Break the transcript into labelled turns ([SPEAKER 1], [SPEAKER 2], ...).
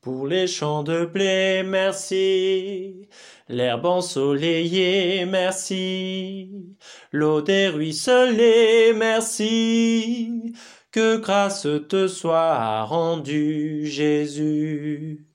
[SPEAKER 1] Pour les champs de blé, merci. L'herbe ensoleillée, merci. L'eau des ruisselets, merci. Que grâce te soit rendue, Jésus.